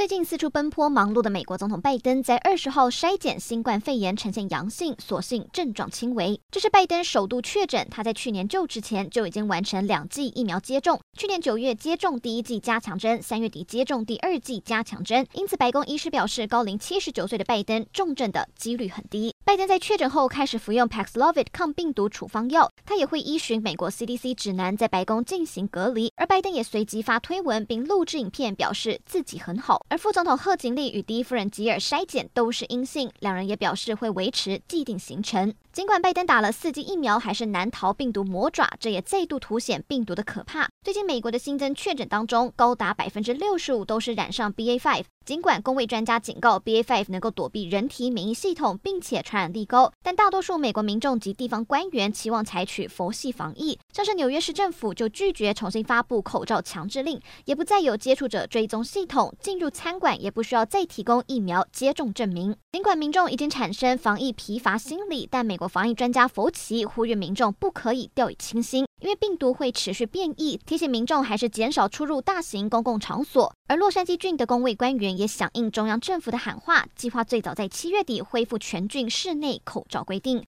最近四处奔波忙碌的美国总统拜登，在二十号筛检新冠肺炎呈现阳性，所幸症状轻微。这是拜登首度确诊。他在去年就职前就已经完成两剂疫苗接种，去年九月接种第一剂加强针，三月底接种第二剂加强针。因此，白宫医师表示，高龄七十九岁的拜登重症的几率很低。拜登在确诊后开始服用 Paxlovid 抗病毒处方药，他也会依循美国 CDC 指南在白宫进行隔离。而拜登也随即发推文并录制影片，表示自己很好。而副总统贺锦丽与第一夫人吉尔筛检都是阴性，两人也表示会维持既定行程。尽管拜登打了四剂疫苗，还是难逃病毒魔爪，这也再度凸显病毒的可怕。最近美国的新增确诊当中，高达百分之六十五都是染上 BA.5。尽管公卫专家警告 BA.5 能够躲避人体免疫系统，并且传染力高，但大多数美国民众及地方官员期望采取佛系防疫。像是纽约市政府就拒绝重新发布口罩强制令，也不再有接触者追踪系统，进入餐馆也不需要再提供疫苗接种证明。尽管民众已经产生防疫疲乏心理，但美国防疫专家佛奇呼吁民众不可以掉以轻心，因为病毒会持续变异，提醒民众还是减少出入大型公共场所。而洛杉矶郡的公卫官员也响应中央政府的喊话，计划最早在七月底恢复全郡室内口罩规定。